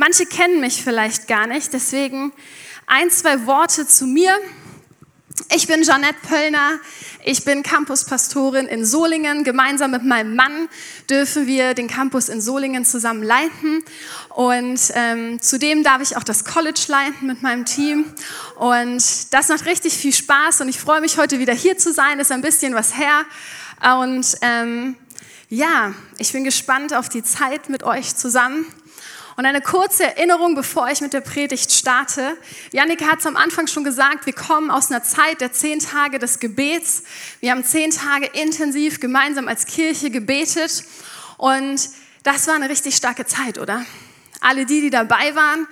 Manche kennen mich vielleicht gar nicht, deswegen ein, zwei Worte zu mir. Ich bin Jeanette Pöllner. Ich bin Campuspastorin in Solingen. Gemeinsam mit meinem Mann dürfen wir den Campus in Solingen zusammen leiten. Und ähm, zudem darf ich auch das College leiten mit meinem Team. Und das macht richtig viel Spaß. Und ich freue mich, heute wieder hier zu sein. Ist ein bisschen was her. Und ähm, ja, ich bin gespannt auf die Zeit mit euch zusammen. Und eine kurze Erinnerung, bevor ich mit der Predigt starte. Janik hat es am Anfang schon gesagt, wir kommen aus einer Zeit der zehn Tage des Gebets. Wir haben zehn Tage intensiv gemeinsam als Kirche gebetet. Und das war eine richtig starke Zeit, oder? Alle die, die dabei waren,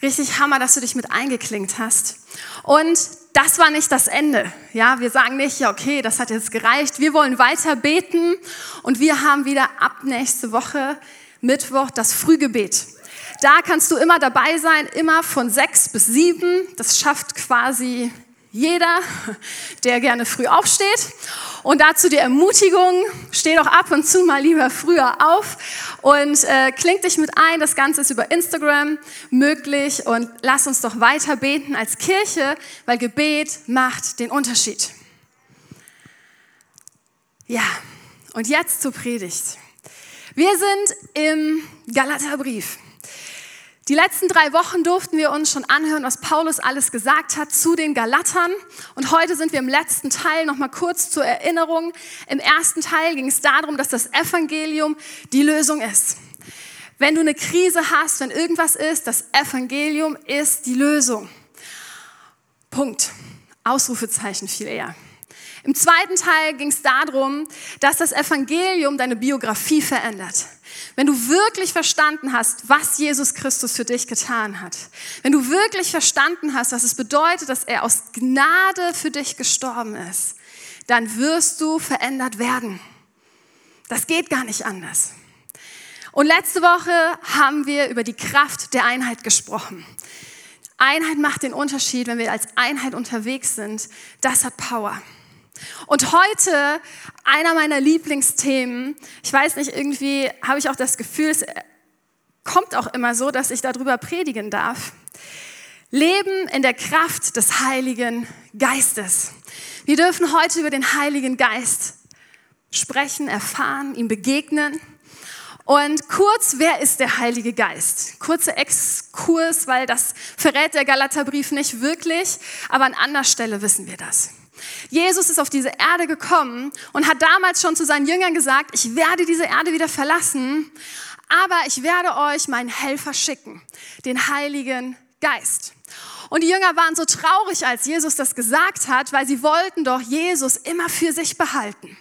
richtig Hammer, dass du dich mit eingeklingt hast. Und das war nicht das Ende. Ja, wir sagen nicht, ja, okay, das hat jetzt gereicht. Wir wollen weiter beten und wir haben wieder ab nächste Woche Mittwoch das Frühgebet. Da kannst du immer dabei sein, immer von sechs bis sieben. Das schafft quasi jeder, der gerne früh aufsteht. Und dazu die Ermutigung, steh doch ab und zu mal lieber früher auf und äh, kling dich mit ein. Das Ganze ist über Instagram möglich und lass uns doch weiter beten als Kirche, weil Gebet macht den Unterschied. Ja, und jetzt zur Predigt. Wir sind im Galaterbrief. Die letzten drei Wochen durften wir uns schon anhören, was Paulus alles gesagt hat zu den Galatern. Und heute sind wir im letzten Teil noch mal kurz zur Erinnerung. Im ersten Teil ging es darum, dass das Evangelium die Lösung ist. Wenn du eine Krise hast, wenn irgendwas ist, das Evangelium ist die Lösung. Punkt. Ausrufezeichen viel eher. Im zweiten Teil ging es darum, dass das Evangelium deine Biografie verändert. Wenn du wirklich verstanden hast, was Jesus Christus für dich getan hat, wenn du wirklich verstanden hast, was es bedeutet, dass er aus Gnade für dich gestorben ist, dann wirst du verändert werden. Das geht gar nicht anders. Und letzte Woche haben wir über die Kraft der Einheit gesprochen. Einheit macht den Unterschied, wenn wir als Einheit unterwegs sind. Das hat Power. Und heute einer meiner Lieblingsthemen, ich weiß nicht, irgendwie habe ich auch das Gefühl, es kommt auch immer so, dass ich darüber predigen darf. Leben in der Kraft des Heiligen Geistes. Wir dürfen heute über den Heiligen Geist sprechen, erfahren, ihm begegnen. Und kurz, wer ist der Heilige Geist? Kurzer Exkurs, weil das verrät der Galaterbrief nicht wirklich, aber an anderer Stelle wissen wir das. Jesus ist auf diese Erde gekommen und hat damals schon zu seinen Jüngern gesagt, ich werde diese Erde wieder verlassen, aber ich werde euch meinen Helfer schicken, den Heiligen Geist. Und die Jünger waren so traurig, als Jesus das gesagt hat, weil sie wollten doch Jesus immer für sich behalten.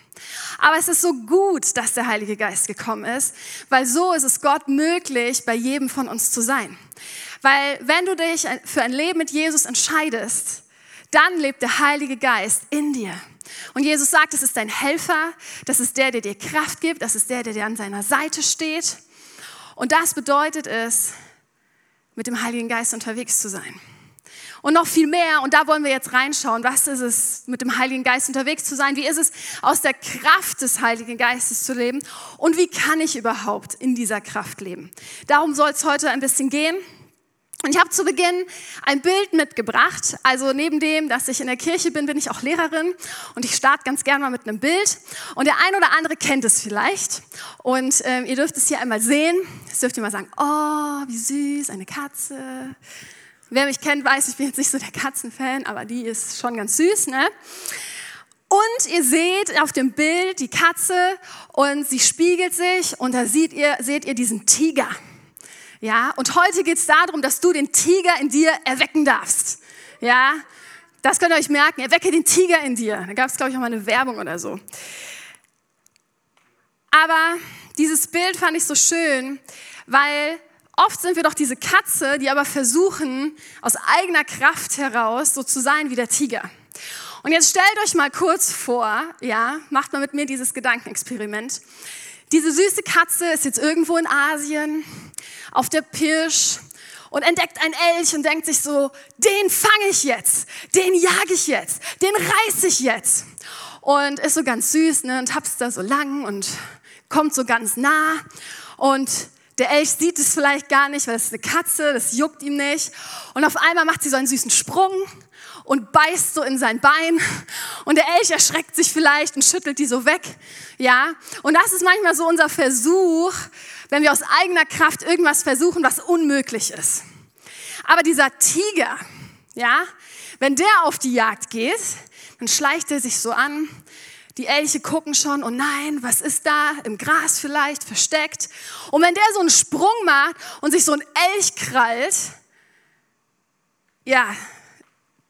Aber es ist so gut, dass der Heilige Geist gekommen ist, weil so ist es Gott möglich, bei jedem von uns zu sein. Weil wenn du dich für ein Leben mit Jesus entscheidest, dann lebt der Heilige Geist in dir. Und Jesus sagt, es ist dein Helfer, das ist der, der dir Kraft gibt, das ist der, der dir an seiner Seite steht. Und das bedeutet es, mit dem Heiligen Geist unterwegs zu sein. Und noch viel mehr, und da wollen wir jetzt reinschauen, was ist es, mit dem Heiligen Geist unterwegs zu sein? Wie ist es, aus der Kraft des Heiligen Geistes zu leben? Und wie kann ich überhaupt in dieser Kraft leben? Darum soll es heute ein bisschen gehen. Und ich habe zu Beginn ein Bild mitgebracht. Also neben dem, dass ich in der Kirche bin, bin ich auch Lehrerin und ich starte ganz gerne mal mit einem Bild. Und der ein oder andere kennt es vielleicht. Und ähm, ihr dürft es hier einmal sehen. Jetzt dürft ihr mal sagen, oh, wie süß, eine Katze. Wer mich kennt, weiß, ich bin jetzt nicht so der Katzenfan, aber die ist schon ganz süß, ne? Und ihr seht auf dem Bild die Katze und sie spiegelt sich und da seht ihr, seht ihr diesen Tiger. Ja, und heute geht es darum, dass du den Tiger in dir erwecken darfst. Ja, das könnt ihr euch merken. Erwecke den Tiger in dir. Da gab es, glaube ich, auch mal eine Werbung oder so. Aber dieses Bild fand ich so schön, weil oft sind wir doch diese Katze, die aber versuchen, aus eigener Kraft heraus so zu sein wie der Tiger. Und jetzt stellt euch mal kurz vor, ja, macht mal mit mir dieses Gedankenexperiment. Diese süße Katze ist jetzt irgendwo in Asien auf der Pirsch und entdeckt ein Elch und denkt sich so, den fange ich jetzt, den jage ich jetzt, den reiße ich jetzt. Und ist so ganz süß ne, und tapst da so lang und kommt so ganz nah. Und Der Elch sieht es vielleicht gar nicht, weil es ist eine Katze, das juckt ihm nicht. Und auf einmal macht sie so einen süßen Sprung und beißt so in sein Bein. Und der Elch erschreckt sich vielleicht und schüttelt die so weg. Ja. Und das ist manchmal so unser Versuch, wenn wir aus eigener Kraft irgendwas versuchen, was unmöglich ist. Aber dieser Tiger, ja, wenn der auf die Jagd geht, dann schleicht er sich so an. Die Elche gucken schon, oh nein, was ist da? Im Gras vielleicht, versteckt. Und wenn der so einen Sprung macht und sich so ein Elch krallt, ja,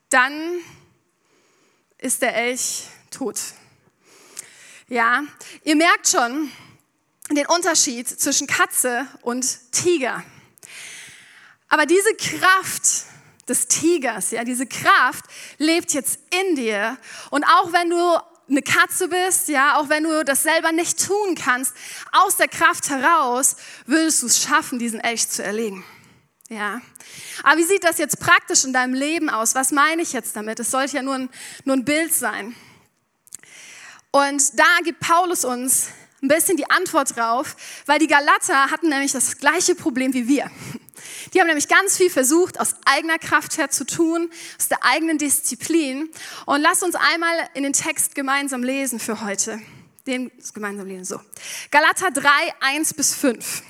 dann ist der Elch tot. Ja, ihr merkt schon den Unterschied zwischen Katze und Tiger. Aber diese Kraft des Tigers, ja, diese Kraft lebt jetzt in dir. Und auch wenn du eine Katze bist, ja, auch wenn du das selber nicht tun kannst, aus der Kraft heraus würdest du es schaffen, diesen Elch zu erlegen. Ja. Aber wie sieht das jetzt praktisch in deinem Leben aus? Was meine ich jetzt damit? Es sollte ja nur ein, nur ein Bild sein. Und da gibt Paulus uns ein bisschen die Antwort drauf, weil die Galater hatten nämlich das gleiche Problem wie wir. Die haben nämlich ganz viel versucht, aus eigener Kraft her zu tun, aus der eigenen Disziplin. Und lasst uns einmal in den Text gemeinsam lesen für heute. Den gemeinsam lesen, so. Galater 3, 1 bis 5.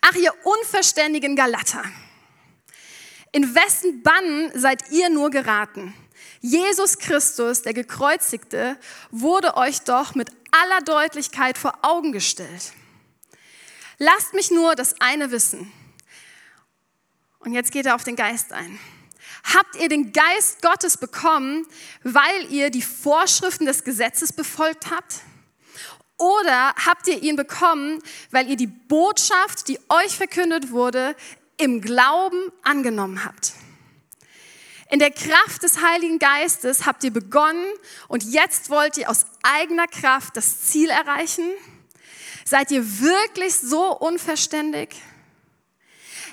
Ach, ihr unverständigen Galater. In wessen Bann seid ihr nur geraten? Jesus Christus, der Gekreuzigte, wurde euch doch mit aller Deutlichkeit vor Augen gestellt. Lasst mich nur das eine wissen. Und jetzt geht er auf den Geist ein. Habt ihr den Geist Gottes bekommen, weil ihr die Vorschriften des Gesetzes befolgt habt? Oder habt ihr ihn bekommen, weil ihr die Botschaft, die euch verkündet wurde, im Glauben angenommen habt? In der Kraft des Heiligen Geistes habt ihr begonnen und jetzt wollt ihr aus eigener Kraft das Ziel erreichen? Seid ihr wirklich so unverständig?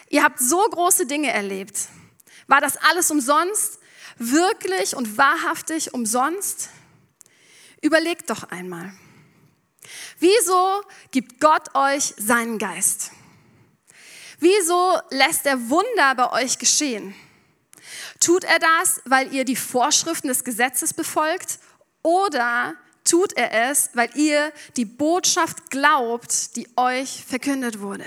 Ihr habt so große Dinge erlebt. War das alles umsonst? Wirklich und wahrhaftig umsonst? Überlegt doch einmal. Wieso gibt Gott euch seinen Geist? Wieso lässt er Wunder bei euch geschehen? Tut er das, weil ihr die Vorschriften des Gesetzes befolgt oder tut er es, weil ihr die Botschaft glaubt, die euch verkündet wurde?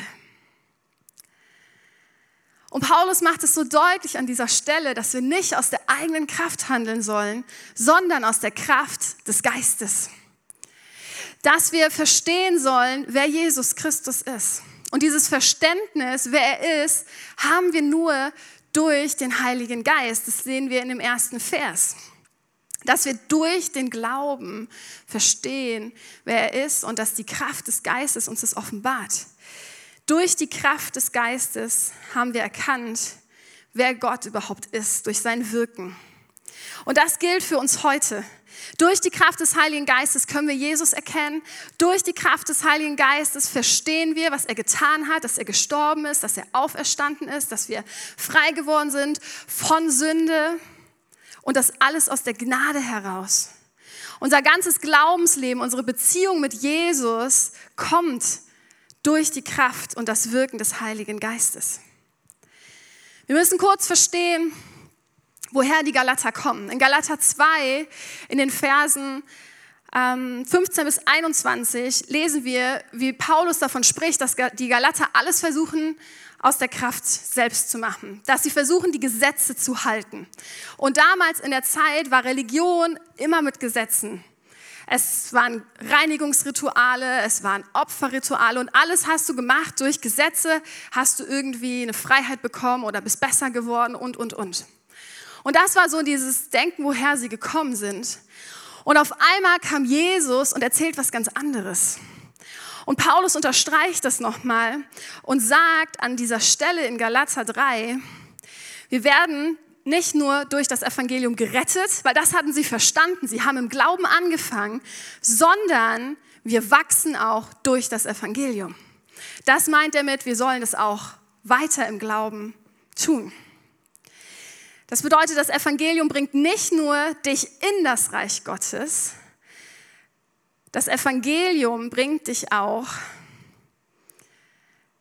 Und Paulus macht es so deutlich an dieser Stelle, dass wir nicht aus der eigenen Kraft handeln sollen, sondern aus der Kraft des Geistes. Dass wir verstehen sollen, wer Jesus Christus ist. Und dieses Verständnis, wer er ist, haben wir nur durch den Heiligen Geist. Das sehen wir in dem ersten Vers. Dass wir durch den Glauben verstehen, wer er ist und dass die Kraft des Geistes uns das offenbart. Durch die Kraft des Geistes haben wir erkannt, wer Gott überhaupt ist, durch sein Wirken. Und das gilt für uns heute. Durch die Kraft des Heiligen Geistes können wir Jesus erkennen. Durch die Kraft des Heiligen Geistes verstehen wir, was er getan hat, dass er gestorben ist, dass er auferstanden ist, dass wir frei geworden sind von Sünde und das alles aus der Gnade heraus. Unser ganzes Glaubensleben, unsere Beziehung mit Jesus kommt durch die Kraft und das Wirken des Heiligen Geistes. Wir müssen kurz verstehen, woher die Galater kommen. In Galater 2, in den Versen 15 ähm, bis 21, lesen wir, wie Paulus davon spricht, dass die Galater alles versuchen, aus der Kraft selbst zu machen, dass sie versuchen, die Gesetze zu halten. Und damals in der Zeit war Religion immer mit Gesetzen es waren Reinigungsrituale, es waren Opferrituale und alles hast du gemacht durch Gesetze, hast du irgendwie eine Freiheit bekommen oder bist besser geworden und, und, und. Und das war so dieses Denken, woher sie gekommen sind. Und auf einmal kam Jesus und erzählt was ganz anderes. Und Paulus unterstreicht das nochmal und sagt an dieser Stelle in Galater 3, wir werden nicht nur durch das Evangelium gerettet, weil das hatten sie verstanden, sie haben im Glauben angefangen, sondern wir wachsen auch durch das Evangelium. Das meint er mit, wir sollen das auch weiter im Glauben tun. Das bedeutet, das Evangelium bringt nicht nur dich in das Reich Gottes, das Evangelium bringt dich auch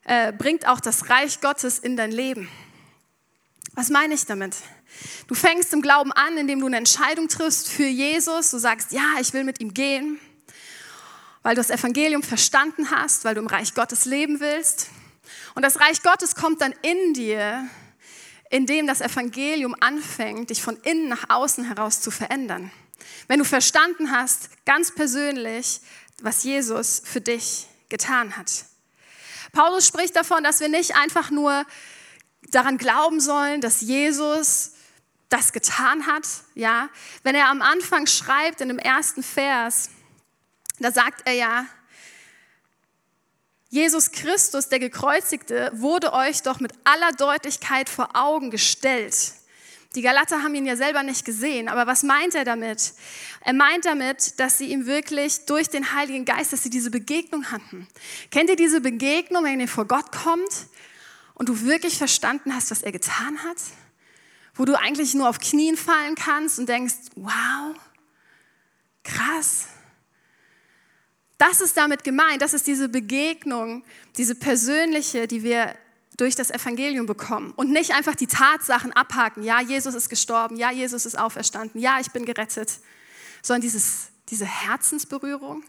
äh, bringt auch das Reich Gottes in dein Leben. Was meine ich damit? Du fängst im Glauben an, indem du eine Entscheidung triffst für Jesus. Du sagst, ja, ich will mit ihm gehen, weil du das Evangelium verstanden hast, weil du im Reich Gottes leben willst. Und das Reich Gottes kommt dann in dir, indem das Evangelium anfängt, dich von innen nach außen heraus zu verändern. Wenn du verstanden hast, ganz persönlich, was Jesus für dich getan hat. Paulus spricht davon, dass wir nicht einfach nur daran glauben sollen, dass Jesus das getan hat, ja. Wenn er am Anfang schreibt in dem ersten Vers, da sagt er ja, Jesus Christus, der Gekreuzigte, wurde euch doch mit aller Deutlichkeit vor Augen gestellt. Die Galater haben ihn ja selber nicht gesehen, aber was meint er damit? Er meint damit, dass sie ihm wirklich durch den Heiligen Geist, dass sie diese Begegnung hatten. Kennt ihr diese Begegnung, wenn ihr vor Gott kommt und du wirklich verstanden hast, was er getan hat? Wo du eigentlich nur auf Knien fallen kannst und denkst, wow, krass, das ist damit gemeint, das ist diese Begegnung, diese persönliche, die wir durch das Evangelium bekommen. Und nicht einfach die Tatsachen abhaken. Ja, Jesus ist gestorben, ja, Jesus ist auferstanden, ja, ich bin gerettet, sondern dieses, diese Herzensberührung.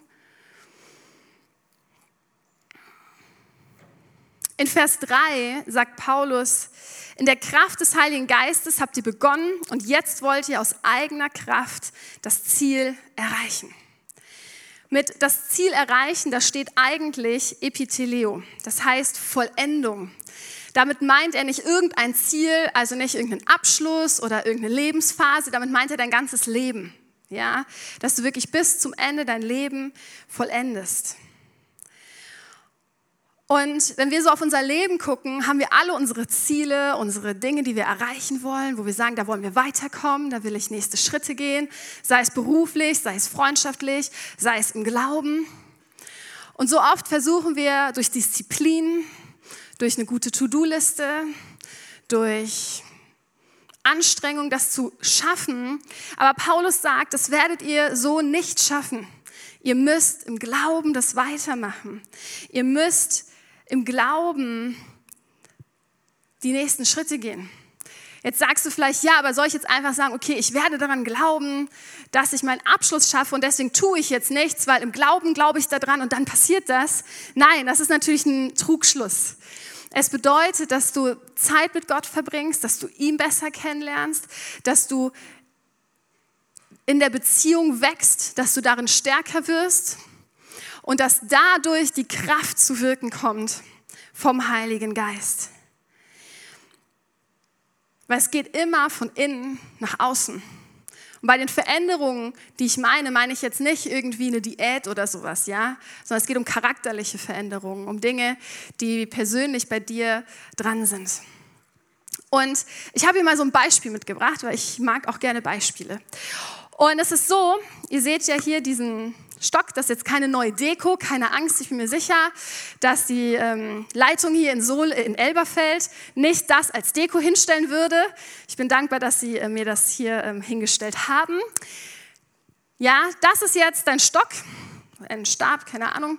In Vers 3 sagt Paulus, in der Kraft des Heiligen Geistes habt ihr begonnen und jetzt wollt ihr aus eigener Kraft das Ziel erreichen mit das Ziel erreichen, da steht eigentlich Epithelio, das heißt Vollendung. Damit meint er nicht irgendein Ziel, also nicht irgendeinen Abschluss oder irgendeine Lebensphase, damit meint er dein ganzes Leben. Ja, dass du wirklich bis zum Ende dein Leben vollendest. Und wenn wir so auf unser Leben gucken, haben wir alle unsere Ziele, unsere Dinge, die wir erreichen wollen, wo wir sagen, da wollen wir weiterkommen, da will ich nächste Schritte gehen, sei es beruflich, sei es freundschaftlich, sei es im Glauben. Und so oft versuchen wir durch Disziplin, durch eine gute To-Do-Liste, durch Anstrengung, das zu schaffen. Aber Paulus sagt, das werdet ihr so nicht schaffen. Ihr müsst im Glauben das weitermachen. Ihr müsst im Glauben die nächsten Schritte gehen. Jetzt sagst du vielleicht, ja, aber soll ich jetzt einfach sagen, okay, ich werde daran glauben, dass ich meinen Abschluss schaffe und deswegen tue ich jetzt nichts, weil im Glauben glaube ich daran und dann passiert das. Nein, das ist natürlich ein Trugschluss. Es bedeutet, dass du Zeit mit Gott verbringst, dass du ihn besser kennenlernst, dass du in der Beziehung wächst, dass du darin stärker wirst und dass dadurch die Kraft zu wirken kommt vom Heiligen Geist. Weil es geht immer von innen nach außen. Und bei den Veränderungen, die ich meine, meine ich jetzt nicht irgendwie eine Diät oder sowas, ja, sondern es geht um charakterliche Veränderungen, um Dinge, die persönlich bei dir dran sind. Und ich habe hier mal so ein Beispiel mitgebracht, weil ich mag auch gerne Beispiele. Und es ist so, ihr seht ja hier diesen Stock. Das ist jetzt keine neue Deko, keine Angst. Ich bin mir sicher, dass die ähm, Leitung hier in, Sol, in Elberfeld nicht das als Deko hinstellen würde. Ich bin dankbar, dass Sie äh, mir das hier ähm, hingestellt haben. Ja, das ist jetzt dein Stock, ein Stab, keine Ahnung.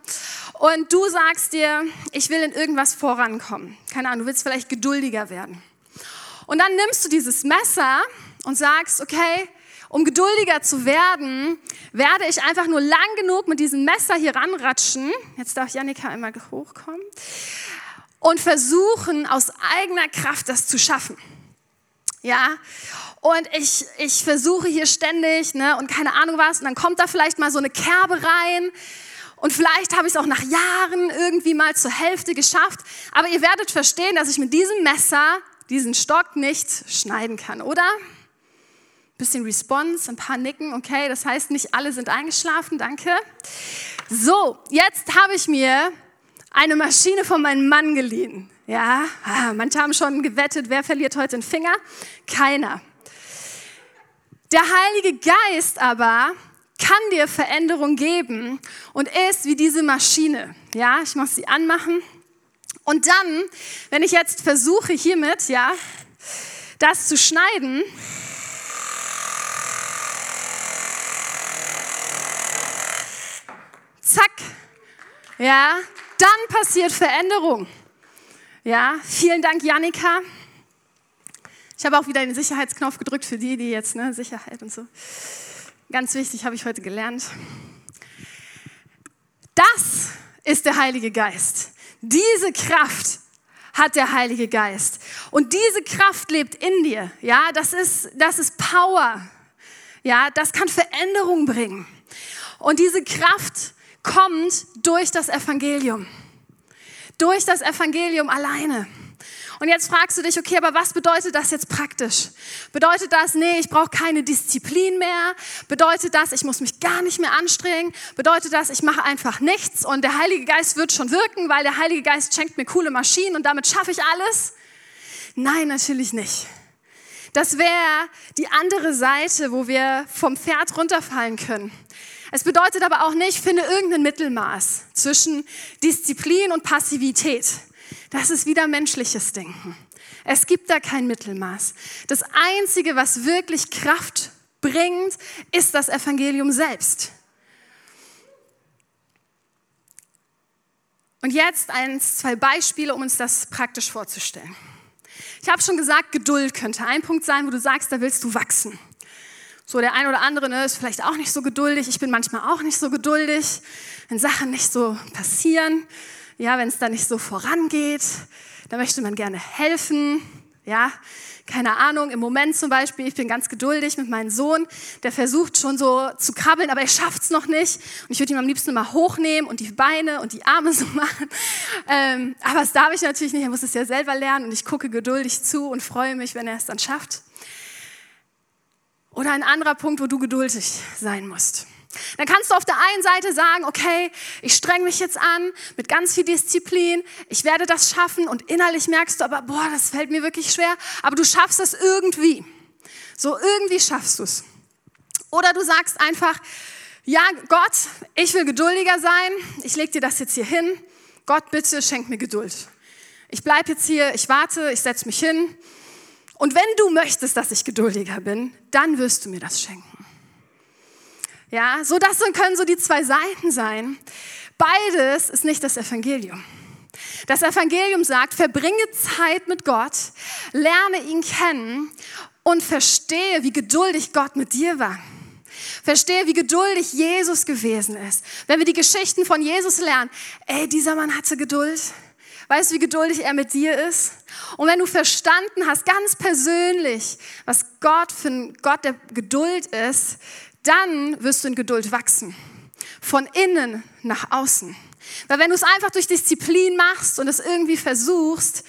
Und du sagst dir, ich will in irgendwas vorankommen. Keine Ahnung, du willst vielleicht geduldiger werden. Und dann nimmst du dieses Messer und sagst, okay, um geduldiger zu werden, werde ich einfach nur lang genug mit diesem Messer hier ranratschen. Jetzt darf Janika einmal hochkommen. Und versuchen, aus eigener Kraft das zu schaffen. Ja, und ich, ich versuche hier ständig, ne, und keine Ahnung was, und dann kommt da vielleicht mal so eine Kerbe rein. Und vielleicht habe ich es auch nach Jahren irgendwie mal zur Hälfte geschafft. Aber ihr werdet verstehen, dass ich mit diesem Messer diesen Stock nicht schneiden kann, oder? Bisschen Response, ein paar Nicken, okay, das heißt, nicht alle sind eingeschlafen, danke. So, jetzt habe ich mir eine Maschine von meinem Mann geliehen. Ja, ah, manche haben schon gewettet, wer verliert heute den Finger? Keiner. Der Heilige Geist aber kann dir Veränderung geben und ist wie diese Maschine. Ja, ich muss sie anmachen. Und dann, wenn ich jetzt versuche hiermit, ja, das zu schneiden, zack, ja, dann passiert Veränderung. Ja, vielen Dank, Janika. Ich habe auch wieder den Sicherheitsknopf gedrückt für die, die jetzt, ne, Sicherheit und so. Ganz wichtig, habe ich heute gelernt. Das ist der Heilige Geist. Diese Kraft hat der Heilige Geist. Und diese Kraft lebt in dir. Ja, das ist, das ist Power. Ja, das kann Veränderung bringen. Und diese Kraft kommt durch das Evangelium. Durch das Evangelium alleine. Und jetzt fragst du dich, okay, aber was bedeutet das jetzt praktisch? Bedeutet das, nee, ich brauche keine Disziplin mehr? Bedeutet das, ich muss mich gar nicht mehr anstrengen? Bedeutet das, ich mache einfach nichts und der Heilige Geist wird schon wirken, weil der Heilige Geist schenkt mir coole Maschinen und damit schaffe ich alles? Nein, natürlich nicht. Das wäre die andere Seite, wo wir vom Pferd runterfallen können. Es bedeutet aber auch nicht, finde irgendein Mittelmaß zwischen Disziplin und Passivität. Das ist wieder menschliches Denken. Es gibt da kein Mittelmaß. Das Einzige, was wirklich Kraft bringt, ist das Evangelium selbst. Und jetzt eins, zwei Beispiele, um uns das praktisch vorzustellen. Ich habe schon gesagt, Geduld könnte ein Punkt sein, wo du sagst, da willst du wachsen. So, der ein oder andere ne, ist vielleicht auch nicht so geduldig. Ich bin manchmal auch nicht so geduldig, wenn Sachen nicht so passieren ja, wenn es da nicht so vorangeht, da möchte man gerne helfen, ja, keine Ahnung, im Moment zum Beispiel, ich bin ganz geduldig mit meinem Sohn, der versucht schon so zu krabbeln, aber er schafft es noch nicht. Und ich würde ihn am liebsten mal hochnehmen und die Beine und die Arme so machen. Ähm, aber das darf ich natürlich nicht, er muss es ja selber lernen und ich gucke geduldig zu und freue mich, wenn er es dann schafft. Oder ein anderer Punkt, wo du geduldig sein musst. Dann kannst du auf der einen Seite sagen, okay, ich streng mich jetzt an mit ganz viel Disziplin, ich werde das schaffen und innerlich merkst du aber, boah, das fällt mir wirklich schwer, aber du schaffst es irgendwie. So irgendwie schaffst du es. Oder du sagst einfach, ja, Gott, ich will geduldiger sein, ich leg dir das jetzt hier hin. Gott, bitte schenk mir Geduld. Ich bleibe jetzt hier, ich warte, ich setze mich hin. Und wenn du möchtest, dass ich geduldiger bin, dann wirst du mir das schenken. Ja, so das können so die zwei Seiten sein. Beides ist nicht das Evangelium. Das Evangelium sagt, verbringe Zeit mit Gott, lerne ihn kennen und verstehe, wie geduldig Gott mit dir war. Verstehe, wie geduldig Jesus gewesen ist. Wenn wir die Geschichten von Jesus lernen, ey, dieser Mann hatte Geduld. Weißt du, wie geduldig er mit dir ist? Und wenn du verstanden hast, ganz persönlich, was Gott für ein Gott der Geduld ist, dann wirst du in Geduld wachsen. Von innen nach außen. Weil wenn du es einfach durch Disziplin machst und es irgendwie versuchst,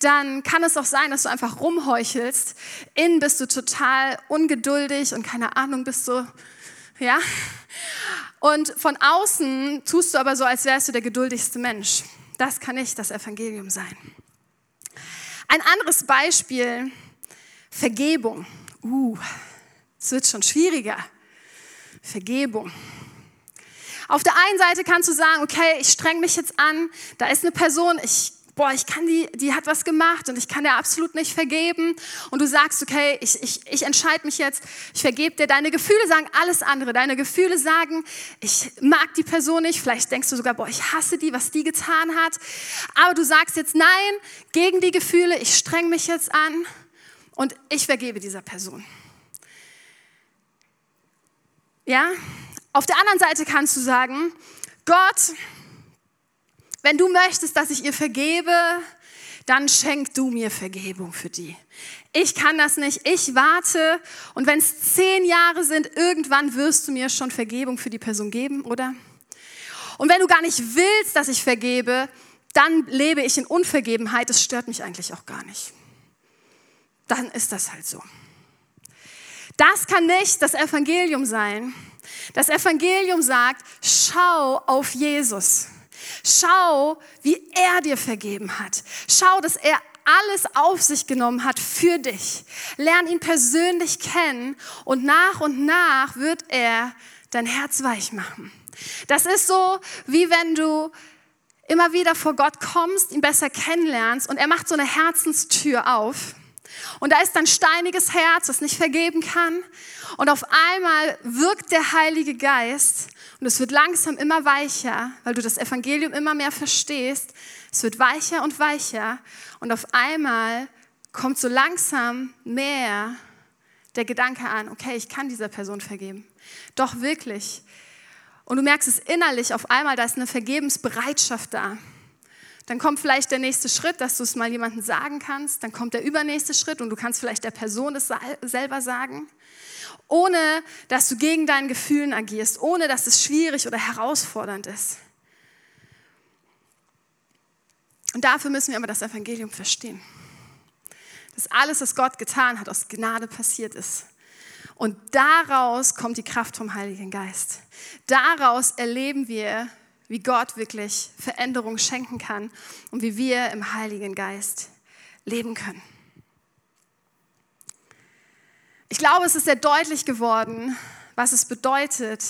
dann kann es auch sein, dass du einfach rumheuchelst. Innen bist du total ungeduldig und keine Ahnung bist du, ja. Und von außen tust du aber so, als wärst du der geduldigste Mensch. Das kann nicht das Evangelium sein. Ein anderes Beispiel, Vergebung. Uh, es wird schon schwieriger. Vergebung. Auf der einen Seite kannst du sagen, okay, ich streng mich jetzt an, da ist eine Person, ich boah, ich kann die, die hat was gemacht und ich kann dir absolut nicht vergeben. Und du sagst, okay, ich, ich, ich entscheide mich jetzt, ich vergebe dir. Deine Gefühle sagen alles andere. Deine Gefühle sagen, ich mag die Person nicht. Vielleicht denkst du sogar, boah, ich hasse die, was die getan hat. Aber du sagst jetzt nein gegen die Gefühle, ich streng mich jetzt an und ich vergebe dieser Person. Ja? Auf der anderen Seite kannst du sagen, Gott, wenn du möchtest, dass ich ihr vergebe, dann schenk du mir Vergebung für die. Ich kann das nicht, ich warte und wenn es zehn Jahre sind, irgendwann wirst du mir schon Vergebung für die Person geben, oder? Und wenn du gar nicht willst, dass ich vergebe, dann lebe ich in Unvergebenheit, das stört mich eigentlich auch gar nicht. Dann ist das halt so. Das kann nicht das Evangelium sein. Das Evangelium sagt, schau auf Jesus. Schau, wie er dir vergeben hat. Schau, dass er alles auf sich genommen hat für dich. Lern ihn persönlich kennen und nach und nach wird er dein Herz weich machen. Das ist so, wie wenn du immer wieder vor Gott kommst, ihn besser kennenlernst und er macht so eine Herzenstür auf Und da ist ein steiniges Herz, das nicht vergeben kann. Und auf einmal wirkt der Heilige Geist und es wird langsam immer weicher, weil du das Evangelium immer mehr verstehst. Es wird weicher und weicher und auf einmal kommt so langsam mehr der Gedanke an, okay, ich kann dieser Person vergeben. Doch wirklich. Und du merkst es innerlich auf einmal, da ist eine Vergebensbereitschaft da. Dann kommt vielleicht der nächste Schritt, dass du es mal jemandem sagen kannst. Dann kommt der übernächste Schritt und du kannst vielleicht der Person es selber sagen. Ohne dass du gegen deinen Gefühlen agierst, ohne dass es schwierig oder herausfordernd ist. Und dafür müssen wir aber das Evangelium verstehen. Dass alles, was Gott getan hat, aus Gnade passiert ist. Und daraus kommt die Kraft vom Heiligen Geist. Daraus erleben wir, wie Gott wirklich Veränderung schenken kann und wie wir im Heiligen Geist leben können. Ich glaube, es ist sehr deutlich geworden, was es bedeutet,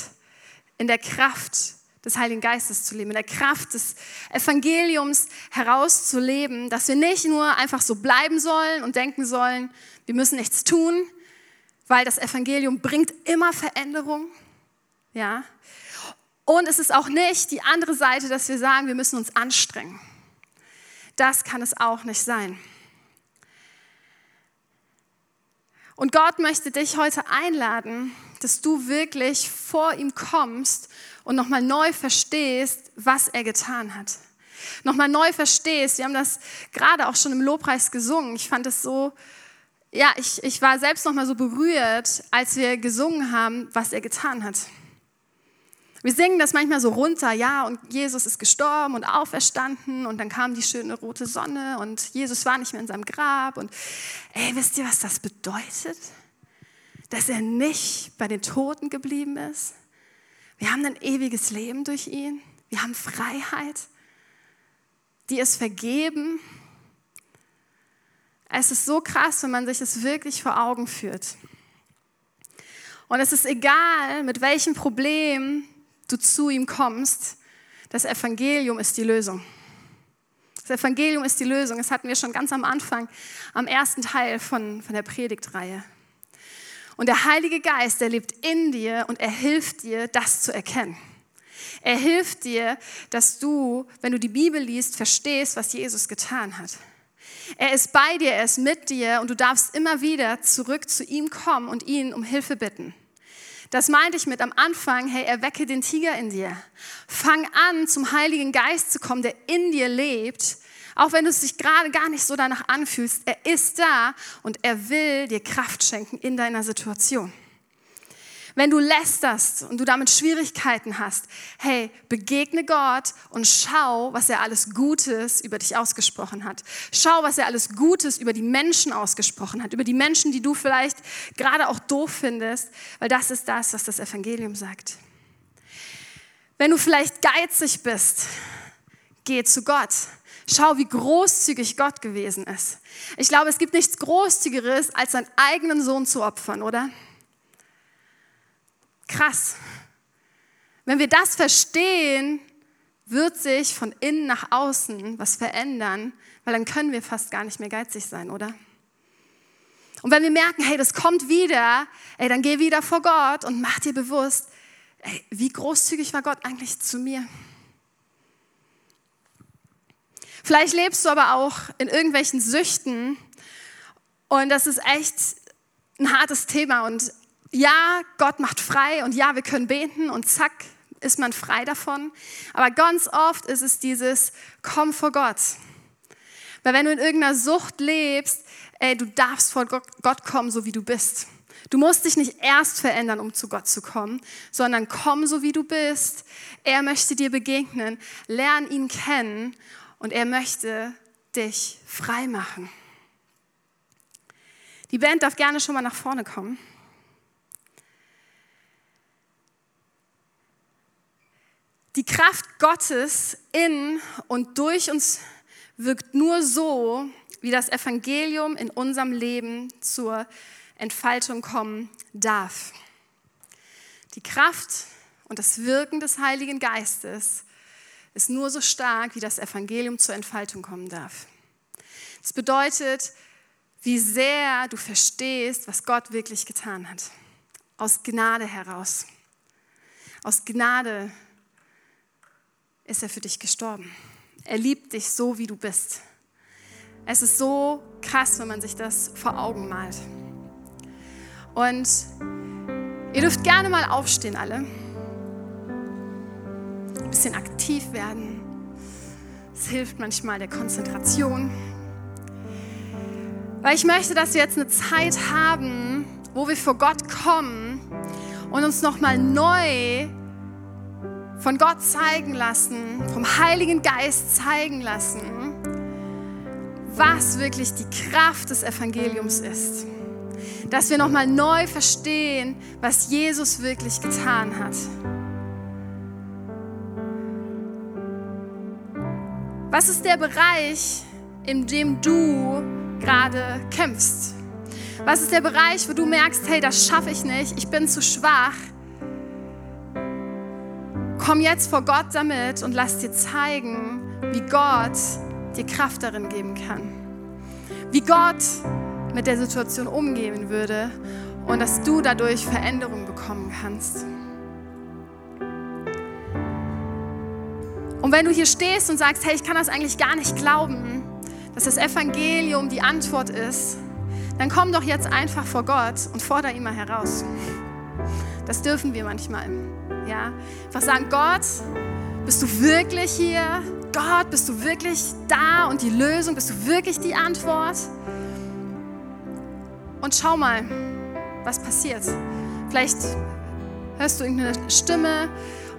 in der Kraft des Heiligen Geistes zu leben, in der Kraft des Evangeliums herauszuleben, dass wir nicht nur einfach so bleiben sollen und denken sollen, wir müssen nichts tun, weil das Evangelium bringt immer Veränderung, ja, und es ist auch nicht die andere Seite, dass wir sagen, wir müssen uns anstrengen. Das kann es auch nicht sein. Und Gott möchte dich heute einladen, dass du wirklich vor ihm kommst und nochmal neu verstehst, was er getan hat. Nochmal neu verstehst. Wir haben das gerade auch schon im Lobpreis gesungen. Ich fand es so, ja, ich, ich war selbst nochmal so berührt, als wir gesungen haben, was er getan hat. Wir singen das manchmal so runter, ja, und Jesus ist gestorben und auferstanden und dann kam die schöne rote Sonne und Jesus war nicht mehr in seinem Grab und ey, wisst ihr, was das bedeutet? Dass er nicht bei den Toten geblieben ist. Wir haben ein ewiges Leben durch ihn. Wir haben Freiheit. Die ist vergeben. Es ist so krass, wenn man sich es wirklich vor Augen führt. Und es ist egal, mit welchem Problem du zu ihm kommst, das Evangelium ist die Lösung. Das Evangelium ist die Lösung. Das hatten wir schon ganz am Anfang, am ersten Teil von, von der Predigtreihe. Und der Heilige Geist, der lebt in dir und er hilft dir, das zu erkennen. Er hilft dir, dass du, wenn du die Bibel liest, verstehst, was Jesus getan hat. Er ist bei dir, er ist mit dir und du darfst immer wieder zurück zu ihm kommen und ihn um Hilfe bitten. Das meinte ich mit am Anfang, hey, erwecke den Tiger in dir. Fang an, zum Heiligen Geist zu kommen, der in dir lebt. Auch wenn du es dich gerade gar nicht so danach anfühlst, er ist da und er will dir Kraft schenken in deiner Situation. Wenn du lästerst und du damit Schwierigkeiten hast, hey, begegne Gott und schau, was er alles Gutes über dich ausgesprochen hat. Schau, was er alles Gutes über die Menschen ausgesprochen hat, über die Menschen, die du vielleicht gerade auch doof findest, weil das ist das, was das Evangelium sagt. Wenn du vielleicht geizig bist, geh zu Gott. Schau, wie großzügig Gott gewesen ist. Ich glaube, es gibt nichts Großzügigeres, als seinen eigenen Sohn zu opfern, oder? Krass. Wenn wir das verstehen, wird sich von innen nach außen was verändern, weil dann können wir fast gar nicht mehr geizig sein, oder? Und wenn wir merken, hey, das kommt wieder, ey, dann geh wieder vor Gott und mach dir bewusst, ey, wie großzügig war Gott eigentlich zu mir? Vielleicht lebst du aber auch in irgendwelchen Süchten und das ist echt ein hartes Thema und ja, Gott macht frei und ja, wir können beten und zack, ist man frei davon. Aber ganz oft ist es dieses Komm vor Gott. Weil wenn du in irgendeiner Sucht lebst, ey, du darfst vor Gott kommen, so wie du bist. Du musst dich nicht erst verändern, um zu Gott zu kommen, sondern komm so wie du bist. Er möchte dir begegnen, lern ihn kennen und er möchte dich frei machen. Die Band darf gerne schon mal nach vorne kommen. Die Kraft Gottes in und durch uns wirkt nur so, wie das Evangelium in unserem Leben zur Entfaltung kommen darf. Die Kraft und das Wirken des Heiligen Geistes ist nur so stark, wie das Evangelium zur Entfaltung kommen darf. Das bedeutet, wie sehr du verstehst, was Gott wirklich getan hat. Aus Gnade heraus. Aus Gnade ist er für dich gestorben. Er liebt dich so, wie du bist. Es ist so krass, wenn man sich das vor Augen malt. Und ihr dürft gerne mal aufstehen, alle. Ein bisschen aktiv werden. Es hilft manchmal der Konzentration. Weil ich möchte, dass wir jetzt eine Zeit haben, wo wir vor Gott kommen und uns nochmal neu von Gott zeigen lassen, vom Heiligen Geist zeigen lassen, was wirklich die Kraft des Evangeliums ist. Dass wir nochmal neu verstehen, was Jesus wirklich getan hat. Was ist der Bereich, in dem du gerade kämpfst? Was ist der Bereich, wo du merkst, hey, das schaffe ich nicht, ich bin zu schwach? Komm jetzt vor Gott damit und lass dir zeigen, wie Gott dir Kraft darin geben kann. Wie Gott mit der Situation umgehen würde und dass du dadurch Veränderung bekommen kannst. Und wenn du hier stehst und sagst, hey, ich kann das eigentlich gar nicht glauben, dass das Evangelium die Antwort ist, dann komm doch jetzt einfach vor Gott und fordere ihn mal heraus. Das dürfen wir manchmal. Ja? Einfach sagen, Gott, bist du wirklich hier? Gott, bist du wirklich da und die Lösung? Bist du wirklich die Antwort? Und schau mal, was passiert. Vielleicht hörst du irgendeine Stimme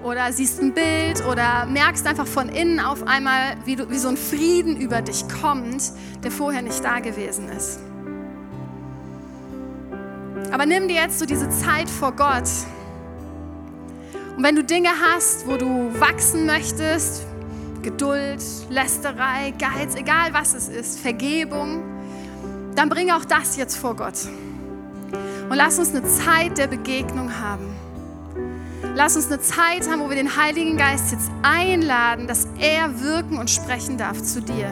oder siehst ein Bild oder merkst einfach von innen auf einmal, wie, du, wie so ein Frieden über dich kommt, der vorher nicht da gewesen ist. Aber nimm dir jetzt so diese Zeit vor Gott. Und wenn du Dinge hast, wo du wachsen möchtest, Geduld, Lästerei, Geiz, egal was es ist, Vergebung, dann bring auch das jetzt vor Gott. Und lass uns eine Zeit der Begegnung haben. Lass uns eine Zeit haben, wo wir den Heiligen Geist jetzt einladen, dass er wirken und sprechen darf zu dir.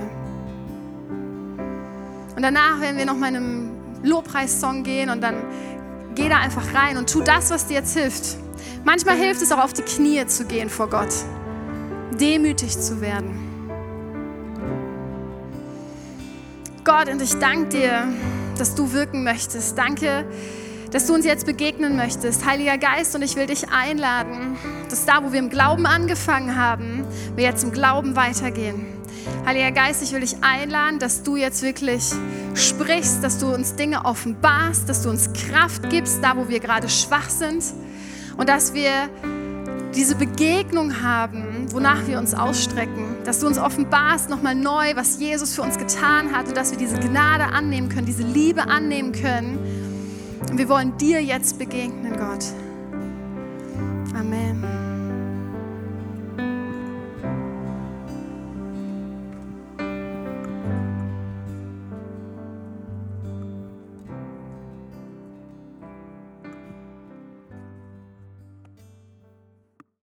Und danach werden wir noch mal in einem Lobpreissong gehen und dann geh da einfach rein und tu das, was dir jetzt hilft. Manchmal hilft es auch auf die Knie zu gehen vor Gott, demütig zu werden. Gott, und ich danke dir, dass du wirken möchtest. Danke, dass du uns jetzt begegnen möchtest. Heiliger Geist, und ich will dich einladen, dass da, wo wir im Glauben angefangen haben, wir jetzt im Glauben weitergehen. Heiliger Geist, ich will dich einladen, dass du jetzt wirklich sprichst, dass du uns Dinge offenbarst, dass du uns Kraft gibst, da wo wir gerade schwach sind und dass wir diese Begegnung haben, wonach wir uns ausstrecken, dass du uns offenbarst nochmal neu, was Jesus für uns getan hat und dass wir diese Gnade annehmen können, diese Liebe annehmen können. Und wir wollen dir jetzt begegnen, Gott. Amen.